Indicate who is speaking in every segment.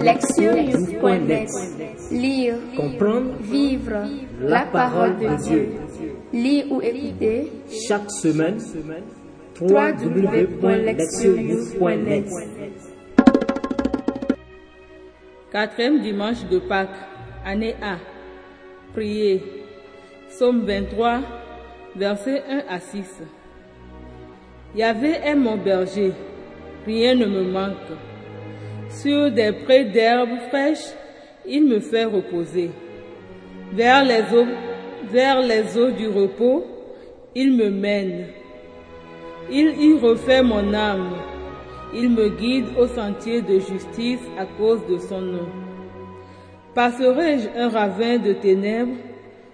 Speaker 1: Lectionnews.net Lire,
Speaker 2: Comprendre
Speaker 1: vivre la parole de Dieu. Lire ou écouter
Speaker 2: chaque semaine
Speaker 1: www.lectionnews.net
Speaker 3: Quatrième dimanche de Pâques, année A. Priez. Psaume 23, versets 1 à 6. Yahvé est mon berger, rien ne me manque. Sur des prés d'herbes fraîches, il me fait reposer. Vers les eaux, du repos, il me mène. Il y refait mon âme. Il me guide au sentier de justice à cause de son nom. Passerai-je un ravin de ténèbres,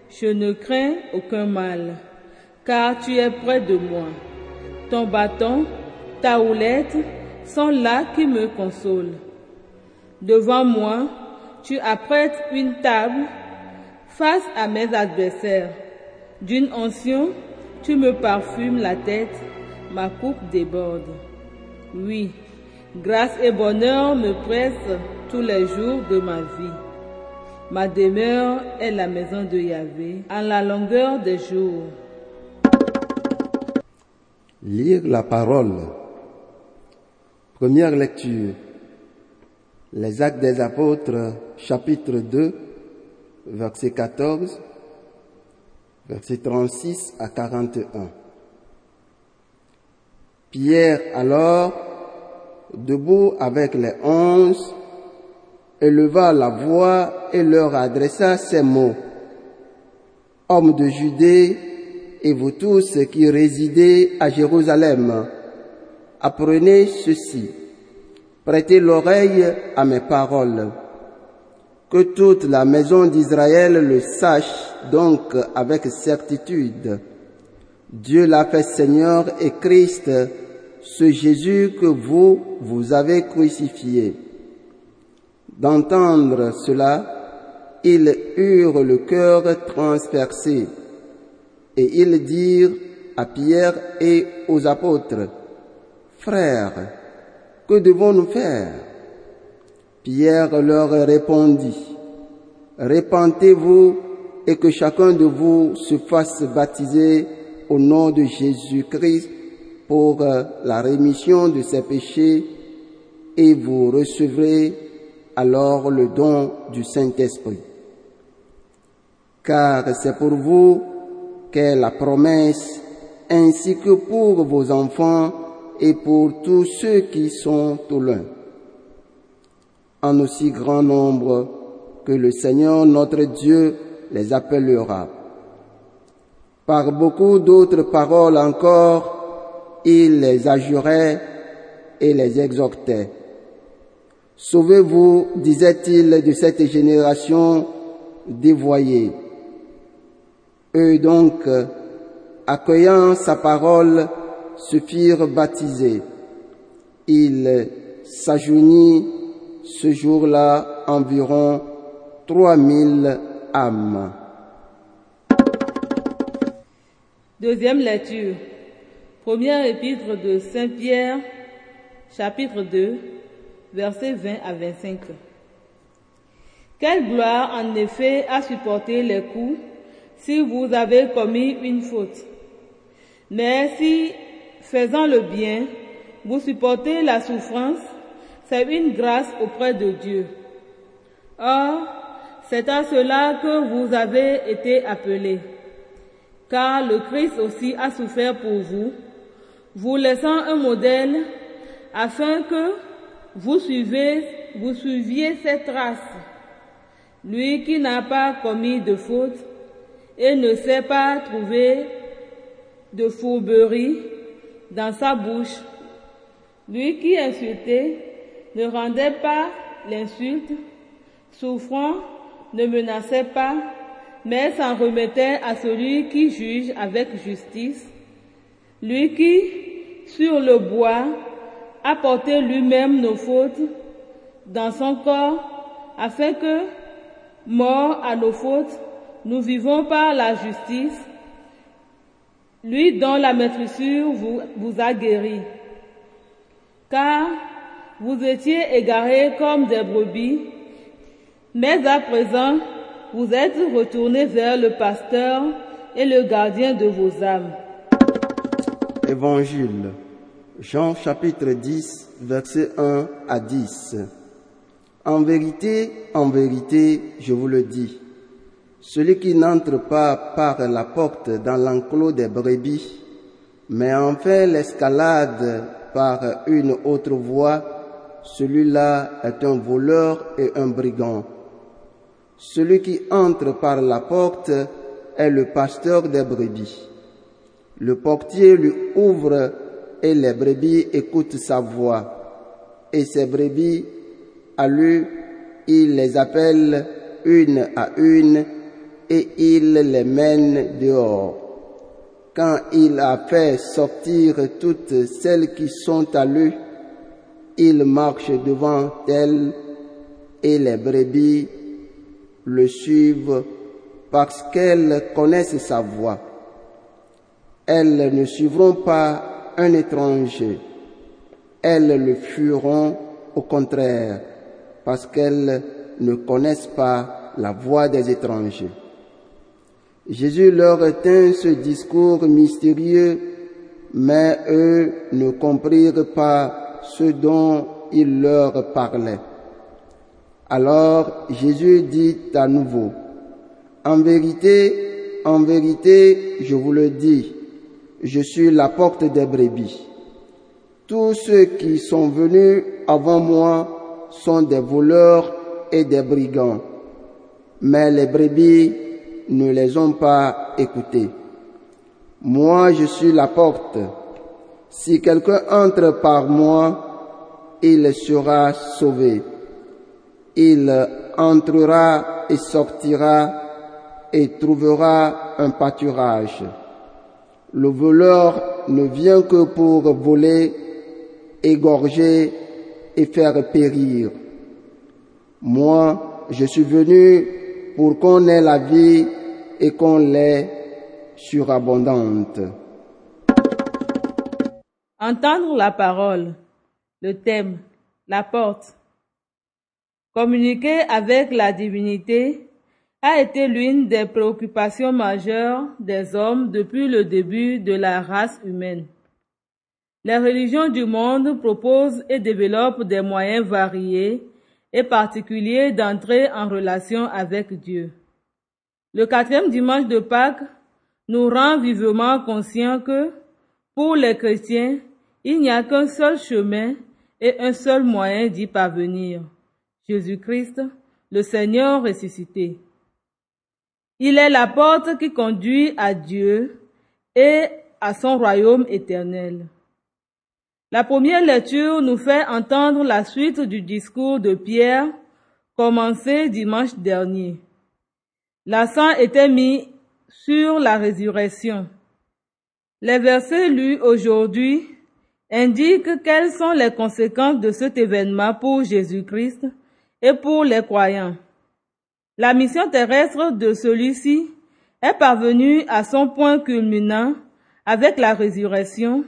Speaker 3: je ne crains aucun mal, car tu es près de moi. Ton bâton, ta houlette sont là qui me consolent. Devant moi, tu apprêtes une table face à mes adversaires. D'une onction, tu me parfumes la tête, ma coupe déborde. Oui, grâce et bonheur me pressent tous les jours de ma vie. Ma demeure est la maison de Yahvé, en la longueur des jours.
Speaker 4: Lire la parole. Première lecture. Les actes des apôtres, chapitre 2, verset 14, verset 36 à 41. Pierre alors, debout avec les onze, éleva la voix et leur adressa ces mots. Hommes de Judée, et vous tous qui résidez à Jérusalem, apprenez ceci. Prêtez l'oreille à mes paroles. Que toute la maison d'Israël le sache donc avec certitude. Dieu l'a fait Seigneur et Christ, ce Jésus que vous, vous avez crucifié. D'entendre cela, ils eurent le cœur transpercé et ils dirent à Pierre et aux apôtres, Frères, que devons-nous faire? Pierre leur répondit, Répentez-vous et que chacun de vous se fasse baptiser au nom de Jésus-Christ pour la rémission de ses péchés et vous recevrez alors le don du Saint-Esprit. Car c'est pour vous qu'est la promesse, ainsi que pour vos enfants et pour tous ceux qui sont au loin, en aussi grand nombre que le Seigneur notre Dieu les appellera. Par beaucoup d'autres paroles encore, il les adjurait et les exhortait. Sauvez-vous, disait-il, de cette génération dévoyée. Eux donc, accueillant sa parole, se firent baptiser. Il s'ajournit ce jour-là environ trois mille âmes.
Speaker 3: Deuxième lecture. Première épître de Saint Pierre, chapitre 2, versets 20 à 25. Quelle gloire en effet à supporter les coups si vous avez commis une faute. Mais si, faisant le bien, vous supportez la souffrance, c'est une grâce auprès de Dieu. Or, c'est à cela que vous avez été appelés. Car le Christ aussi a souffert pour vous, vous laissant un modèle afin que vous suiviez cette traces. Lui qui n'a pas commis de faute et ne s'est pas trouvé de fourberie dans sa bouche. Lui qui insultait ne rendait pas l'insulte, souffrant ne menaçait pas, mais s'en remettait à celui qui juge avec justice. Lui qui, sur le bois, a porté lui-même nos fautes dans son corps, afin que, mort à nos fautes, nous vivons par la justice, lui dont la maîtrisure vous, vous a guéri. Car Vous étiez égarés comme des brebis, mais à présent, vous êtes retournés vers le pasteur et le gardien de vos âmes.
Speaker 4: Évangile. Jean chapitre 10, verset 1 à 10. En vérité, en vérité, je vous le dis, celui qui n'entre pas par la porte dans l'enclos des brebis, mais en fait l'escalade par une autre voie, celui-là est un voleur et un brigand. Celui qui entre par la porte est le pasteur des brebis. Le portier lui ouvre et les brebis écoutent sa voix. Et ces brebis, à lui, il les appelle une à une et il les mène dehors. Quand il a fait sortir toutes celles qui sont à lui, il marche devant elles et les brebis le suivent parce qu'elles connaissent sa voix. Elles ne suivront pas un étranger, elles le fuiront au contraire parce qu'elles ne connaissent pas la voix des étrangers. Jésus leur tint ce discours mystérieux, mais eux ne comprirent pas ce dont il leur parlait. Alors Jésus dit à nouveau, En vérité, en vérité, je vous le dis, je suis la porte des brebis. Tous ceux qui sont venus avant moi sont des voleurs et des brigands, mais les brebis ne les ont pas écoutés. Moi, je suis la porte. Si quelqu'un entre par moi, il sera sauvé. Il entrera et sortira et trouvera un pâturage. Le voleur ne vient que pour voler, égorger et faire périr. Moi, je suis venu pour qu'on ait la vie et qu'on l'ait surabondante.
Speaker 3: Entendre la parole, le thème, la porte. Communiquer avec la divinité a été l'une des préoccupations majeures des hommes depuis le début de la race humaine. Les religions du monde proposent et développent des moyens variés et particuliers d'entrer en relation avec Dieu. Le quatrième dimanche de Pâques nous rend vivement conscients que, pour les chrétiens, il n'y a qu'un seul chemin et un seul moyen d'y parvenir. Jésus-Christ, le Seigneur ressuscité. Il est la porte qui conduit à Dieu et à son royaume éternel. La première lecture nous fait entendre la suite du discours de Pierre commencé dimanche dernier. L'accent était mis sur la résurrection. Les versets lus aujourd'hui indiquent quelles sont les conséquences de cet événement pour Jésus-Christ et pour les croyants. La mission terrestre de celui-ci est parvenue à son point culminant avec la résurrection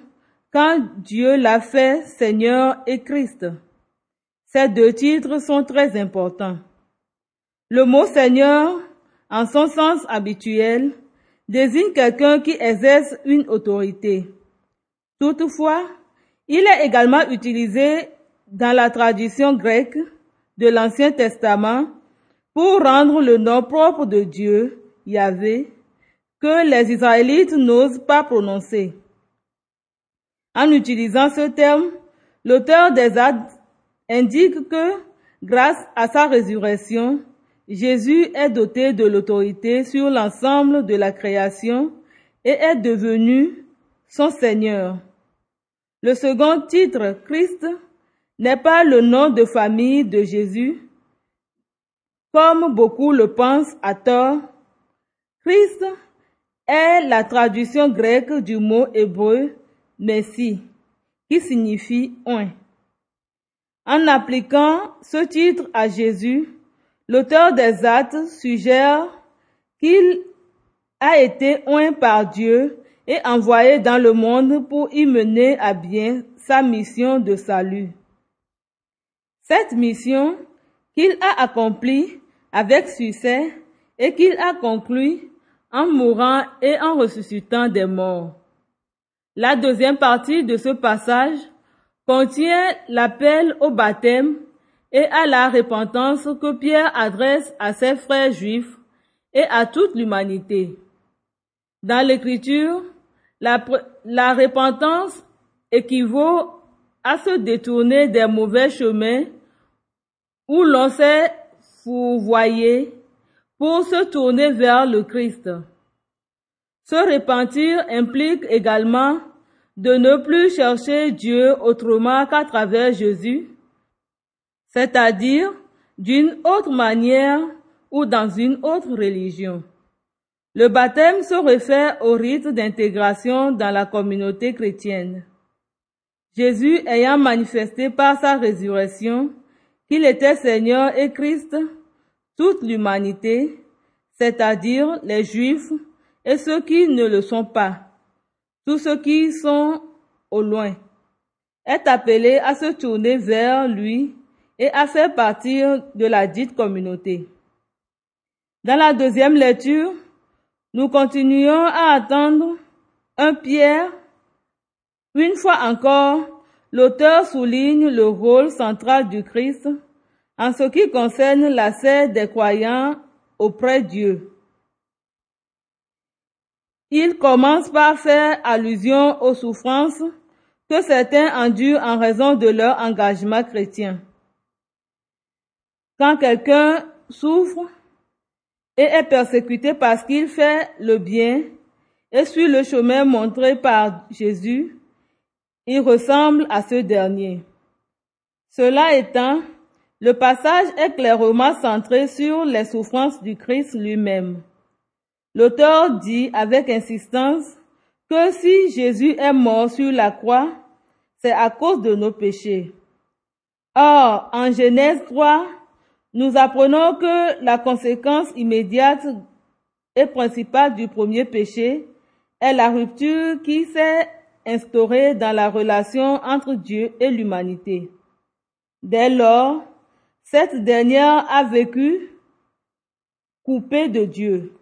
Speaker 3: quand Dieu l'a fait Seigneur et Christ. Ces deux titres sont très importants. Le mot Seigneur, en son sens habituel, désigne quelqu'un qui exerce une autorité. Toutefois, il est également utilisé dans la tradition grecque de l'Ancien Testament pour rendre le nom propre de Dieu, Yahvé, que les Israélites n'osent pas prononcer. En utilisant ce terme, l'auteur des actes indique que, grâce à sa résurrection, Jésus est doté de l'autorité sur l'ensemble de la création et est devenu son Seigneur. Le second titre, Christ, n'est pas le nom de famille de Jésus, comme beaucoup le pensent à tort. Christ est la traduction grecque du mot hébreu Messie, qui signifie oint. En appliquant ce titre à Jésus, l'auteur des actes suggère qu'il a été oint par Dieu et envoyé dans le monde pour y mener à bien sa mission de salut. Cette mission qu'il a accomplie avec succès et qu'il a conclu en mourant et en ressuscitant des morts. La deuxième partie de ce passage contient l'appel au baptême et à la repentance que Pierre adresse à ses frères juifs et à toute l'humanité. Dans l'écriture, la, la repentance équivaut à se détourner des mauvais chemins où l'on s'est fourvoyé pour se tourner vers le Christ. Se repentir implique également de ne plus chercher Dieu autrement qu'à travers Jésus, c'est-à-dire d'une autre manière ou dans une autre religion. Le baptême se réfère au rite d'intégration dans la communauté chrétienne. Jésus ayant manifesté par sa résurrection qu'il était Seigneur et Christ, toute l'humanité, c'est-à-dire les Juifs et ceux qui ne le sont pas, tous ceux qui sont au loin, est appelé à se tourner vers lui et à faire partir de la dite communauté. Dans la deuxième lecture, nous continuons à attendre un Pierre. Une fois encore, l'auteur souligne le rôle central du Christ en ce qui concerne l'accès des croyants auprès de Dieu. Il commence par faire allusion aux souffrances que certains endurent en raison de leur engagement chrétien. Quand quelqu'un souffre et est persécuté parce qu'il fait le bien et suit le chemin montré par Jésus, il ressemble à ce dernier. Cela étant, le passage est clairement centré sur les souffrances du Christ lui-même. L'auteur dit avec insistance que si Jésus est mort sur la croix, c'est à cause de nos péchés. Or, en Genèse 3, nous apprenons que la conséquence immédiate et principale du premier péché est la rupture qui s'est instaurée dans la relation entre Dieu et l'humanité. Dès lors, cette dernière a vécu coupée de Dieu.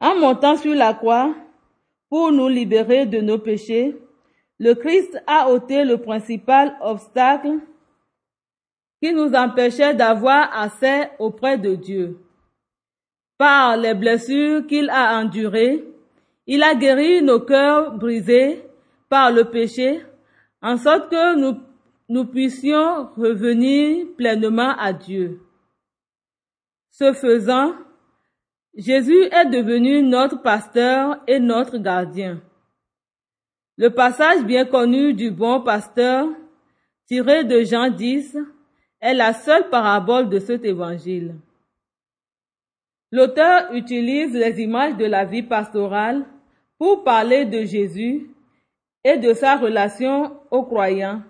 Speaker 3: En montant sur la croix pour nous libérer de nos péchés, le Christ a ôté le principal obstacle qui nous empêchait d'avoir accès auprès de Dieu. Par les blessures qu'il a endurées, il a guéri nos cœurs brisés par le péché, en sorte que nous, puissions revenir pleinement à Dieu. Ce faisant, Jésus est devenu notre pasteur et notre gardien. Le passage bien connu du bon pasteur, tiré de Jean 10, est la seule parabole de cet évangile. L'auteur utilise les images de la vie pastorale pour parler de Jésus et de sa relation aux croyants.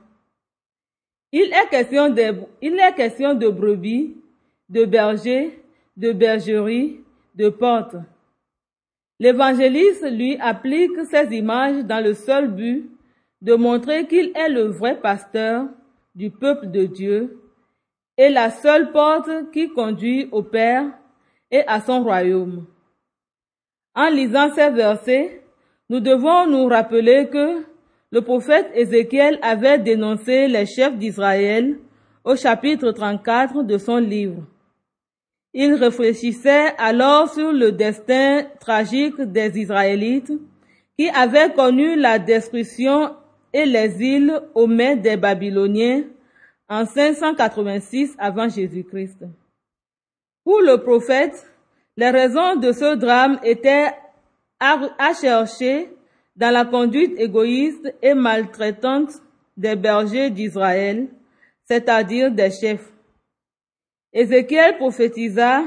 Speaker 3: Il est question de, il est question de brebis, de bergers, de bergerie, de portes. L'évangéliste lui applique ces images dans le seul but de montrer qu'il est le vrai pasteur du peuple de Dieu est la seule porte qui conduit au Père et à son royaume. En lisant ces versets, nous devons nous rappeler que le prophète Ézéchiel avait dénoncé les chefs d'Israël au chapitre 34 de son livre. Il réfléchissait alors sur le destin tragique des Israélites qui avaient connu la destruction et l'exil aux mains des Babyloniens en 586 avant Jésus-Christ. Pour le prophète, les raisons de ce drame étaient à, chercher dans la conduite égoïste et maltraitante des bergers d'Israël, c'est-à-dire des chefs. Ézéchiel prophétisa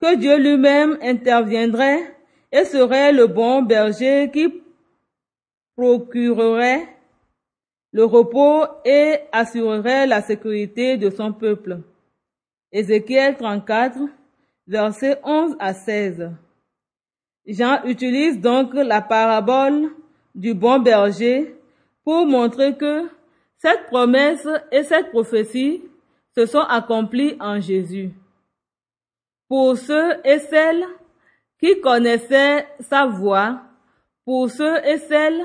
Speaker 3: que Dieu lui-même interviendrait et serait le bon berger qui procurerait le repos et assurerait la sécurité de son peuple. Ézéchiel 34, versets 11 à 16. Jean utilise donc la parabole du bon berger pour montrer que Cette promesse et cette prophétie se sont accomplies en Jésus. Pour ceux et celles qui connaissaient sa voix, pour ceux et celles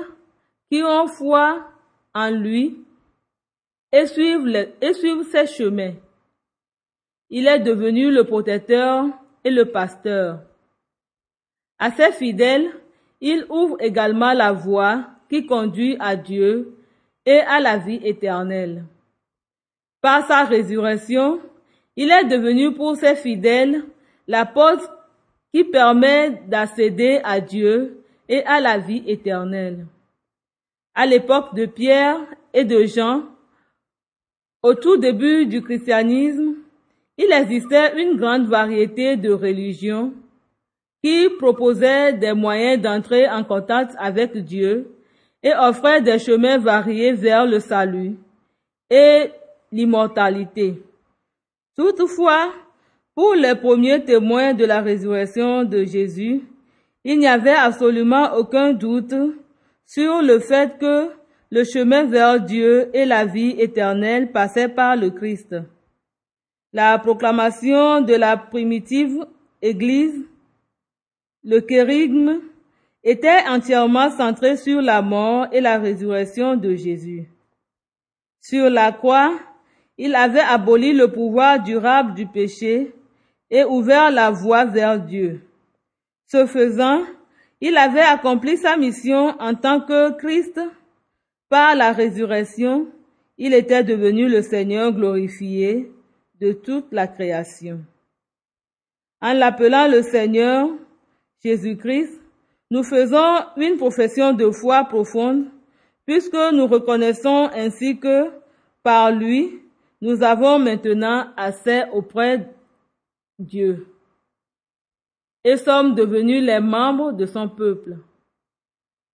Speaker 3: qui ont foi en lui et suivent, et suivent ses chemins. Il est devenu le protecteur et le pasteur. À ses fidèles, il ouvre également la voie qui conduit à Dieu et à la vie éternelle. Par sa résurrection, il est devenu pour ses fidèles la porte qui permet d'accéder à Dieu et à la vie éternelle. À l'époque de Pierre et de Jean, au tout début du christianisme, il existait une grande variété de religions qui proposaient des moyens d'entrer en contact avec Dieu et offraient des chemins variés vers le salut l'immortalité. Toutefois, pour les premiers témoins de la résurrection de Jésus, il n'y avait absolument aucun doute sur le fait que le chemin vers Dieu et la vie éternelle passait par le Christ. La proclamation de la primitive Église, le kérigme, était entièrement centrée sur la mort et la résurrection de Jésus. Sur la croix, il avait aboli le pouvoir durable du péché et ouvert la voie vers Dieu. Ce faisant, il avait accompli sa mission en tant que Christ. Par la résurrection, il était devenu le Seigneur glorifié de toute la création. En l'appelant le Seigneur Jésus-Christ, nous faisons une profession de foi profonde puisque nous reconnaissons ainsi que par lui, nous avons maintenant accès auprès Dieu et sommes devenus les membres de son peuple.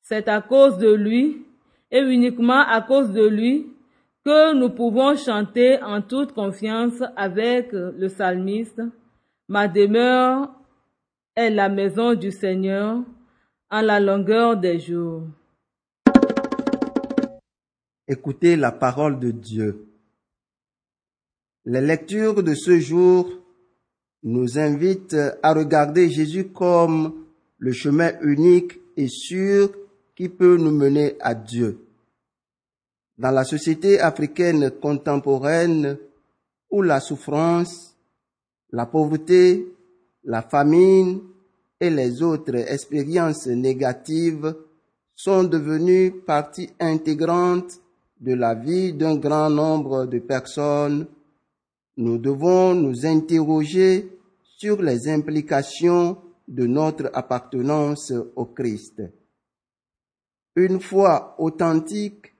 Speaker 3: C'est à cause de lui et uniquement à cause de lui que nous pouvons chanter en toute confiance avec le psalmiste. Ma demeure est la maison du Seigneur en la longueur des jours.
Speaker 4: Écoutez la parole de Dieu. Les lectures de ce jour nous invitent à regarder Jésus comme le chemin unique et sûr qui peut nous mener à Dieu. Dans la société africaine contemporaine où la souffrance, la pauvreté, la famine et les autres expériences négatives sont devenues partie intégrante de la vie d'un grand nombre de personnes, nous devons nous interroger sur les implications de notre appartenance au Christ. Une foi authentique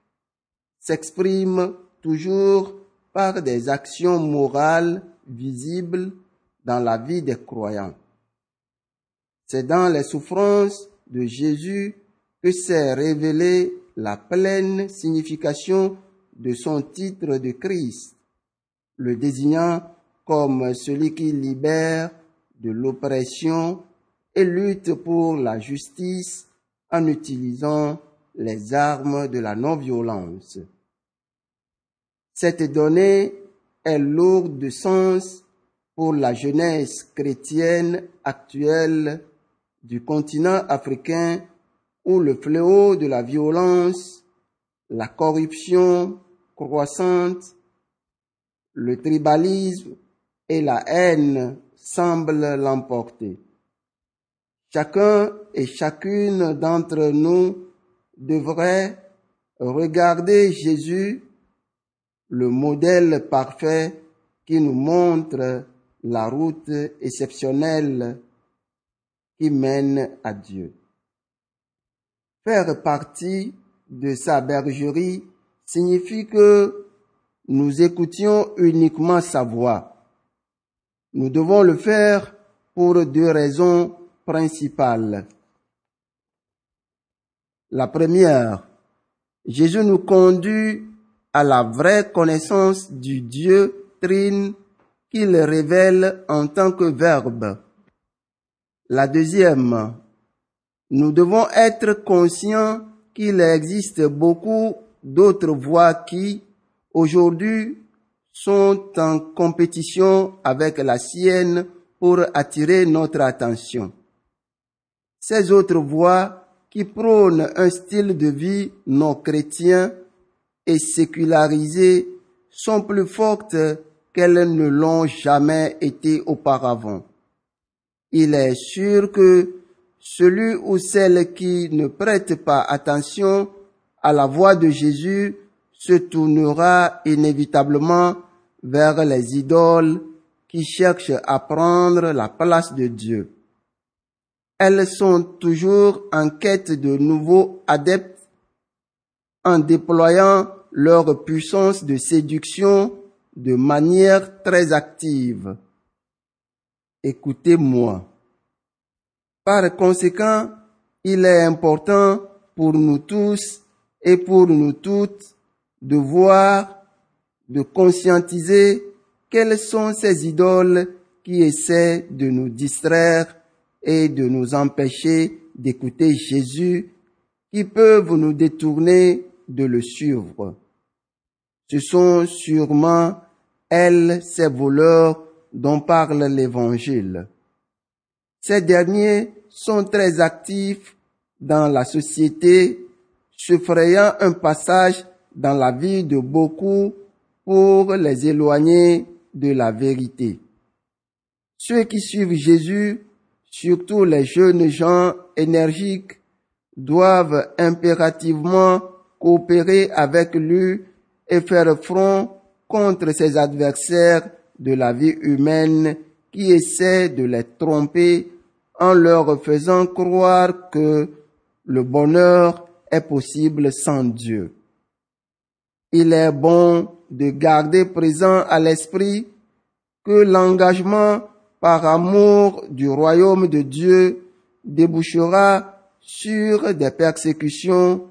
Speaker 4: s'exprime toujours par des actions morales visibles dans la vie des croyants. C'est dans les souffrances de Jésus que s'est révélée la pleine signification de son titre de Christ, le désignant comme celui qui libère de l'oppression et lutte pour la justice en utilisant les armes de la non-violence. Cette donnée est lourde de sens pour la jeunesse chrétienne actuelle du continent africain où le fléau de la violence, la corruption croissante, le tribalisme et la haine semblent l'emporter. Chacun et chacune d'entre nous devrait regarder Jésus, le modèle parfait qui nous montre la route exceptionnelle qui mène à Dieu. Faire partie de sa bergerie signifie que nous écoutions uniquement sa voix. Nous devons le faire pour deux raisons principales. La première, Jésus nous conduit à la vraie connaissance du Dieu trine qu'il révèle en tant que verbe. La deuxième, nous devons être conscients qu'il existe beaucoup d'autres voies qui, aujourd'hui sont en compétition avec la sienne pour attirer notre attention. Ces autres voix qui prônent un style de vie non chrétien et sécularisé sont plus fortes qu'elles ne l'ont jamais été auparavant. Il est sûr que celui ou celle qui ne prête pas attention à la voix de Jésus se tournera inévitablement vers les idoles qui cherchent à prendre la place de Dieu. Elles sont toujours en quête de nouveaux adeptes en déployant leur puissance de séduction de manière très active. Écoutez-moi. Par conséquent, il est important pour nous tous et pour nous toutes de voir, de conscientiser quelles sont ces idoles qui essaient de nous distraire et de nous empêcher d'écouter Jésus, qui peuvent nous détourner de le suivre. Ce sont sûrement elles, ces voleurs dont parle l'Évangile. Ces derniers sont très actifs dans la société, se frayant un passage dans la vie de beaucoup pour les éloigner de la vérité. Ceux qui suivent Jésus, surtout les jeunes gens énergiques, doivent impérativement coopérer avec lui et faire front contre ses adversaires de la vie humaine qui essaient de les tromper en leur faisant croire que le bonheur est possible sans Dieu. Il est bon de garder présent à l'esprit que l'engagement par amour du royaume de Dieu débouchera sur des persécutions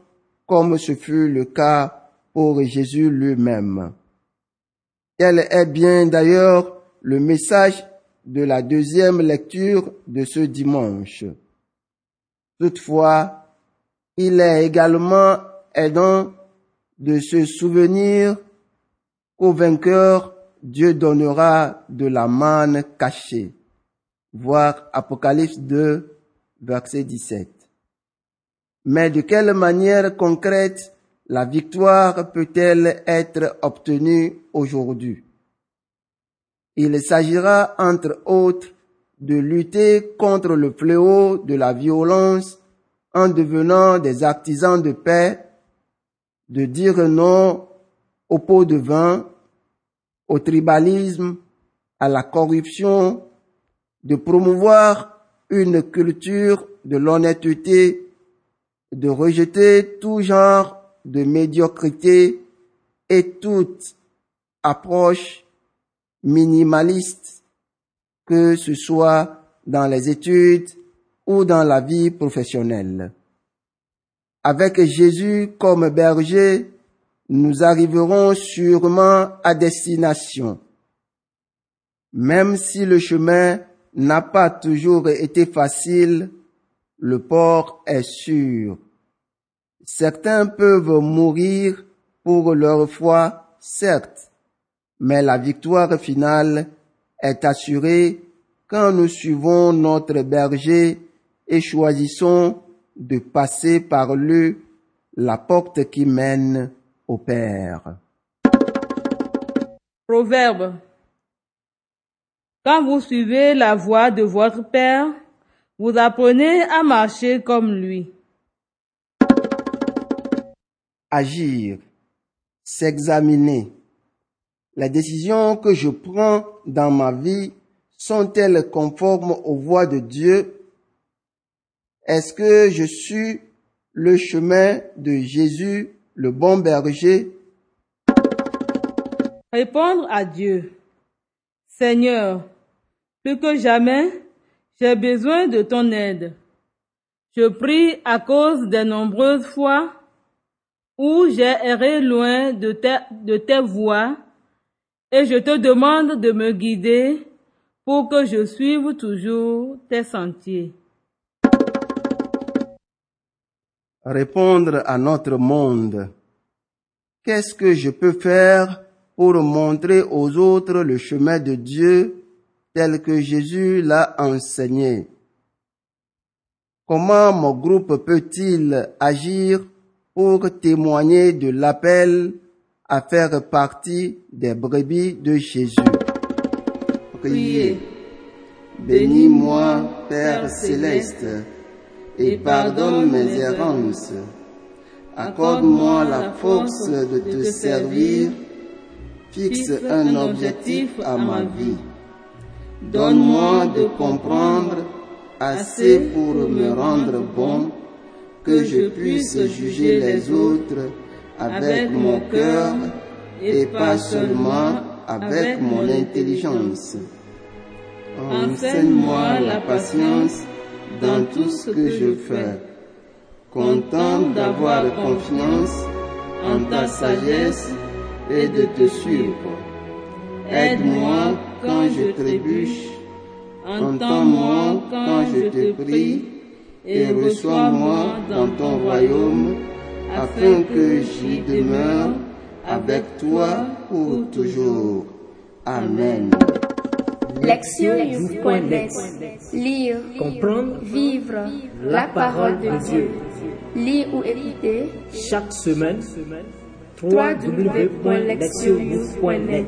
Speaker 4: comme ce fut le cas pour Jésus lui-même. Tel est bien d'ailleurs le message de la deuxième lecture de ce dimanche. Toutefois, il est également aidant de se souvenir qu'au vainqueur, Dieu donnera de la manne cachée. Voir Apocalypse 2, verset 17. Mais de quelle manière concrète la victoire peut-elle être obtenue aujourd'hui? Il s'agira entre autres de lutter contre le fléau de la violence en devenant des artisans de paix, de dire non au pot de vin, au tribalisme, à la corruption, de promouvoir une culture de l'honnêteté, de rejeter tout genre de médiocrité et toute approche minimaliste, que ce soit dans les études ou dans la vie professionnelle. Avec Jésus comme berger, nous arriverons sûrement à destination. Même si le chemin n'a pas toujours été facile, le port est sûr. Certains peuvent mourir pour leur foi, certes, mais la victoire finale est assurée quand nous suivons notre berger et choisissons de passer par lui la porte qui mène au Père.
Speaker 3: Proverbe. Quand vous suivez la voie de votre Père, vous apprenez à marcher comme lui.
Speaker 4: Agir, s'examiner. Les décisions que je prends dans ma vie sont-elles conformes aux voies de Dieu? Est-ce que je suis le chemin de Jésus le bon berger?
Speaker 3: Répondre à Dieu. Seigneur, plus que jamais, j'ai besoin de ton aide. Je prie à cause des nombreuses fois où j'ai erré loin de tes, de tes voies et je te demande de me guider pour que je suive toujours tes sentiers.
Speaker 4: Répondre à notre monde. qu'est-ce que je peux faire pour montrer aux autres le chemin de Dieu tel que Jésus l'a enseigné? Comment mon groupe peut-il agir pour témoigner de l'appel à faire partie des brebis de Jésus? Priez. Bénis-moi, Père céleste, et pardonne mes errances. Accorde-moi la force de te servir. Fixe un objectif à ma vie. Donne-moi de comprendre assez pour me rendre bon, que je puisse juger les autres avec mon cœur et pas seulement avec mon intelligence. Enseigne-moi la patience dans tout ce que je fais, content d'avoir confiance en ta sagesse et de te suivre. Aide-moi quand je trébuche, entends-moi quand je te prie, et reçois-moi dans ton royaume, afin que j'y demeure avec toi pour toujours. Amen.
Speaker 1: Lectionnews.net Lire,
Speaker 2: Comprendre,
Speaker 1: vivre. la parole de Dieu. Lire ou écouter.
Speaker 2: Chaque semaine
Speaker 1: www.lectionnews.net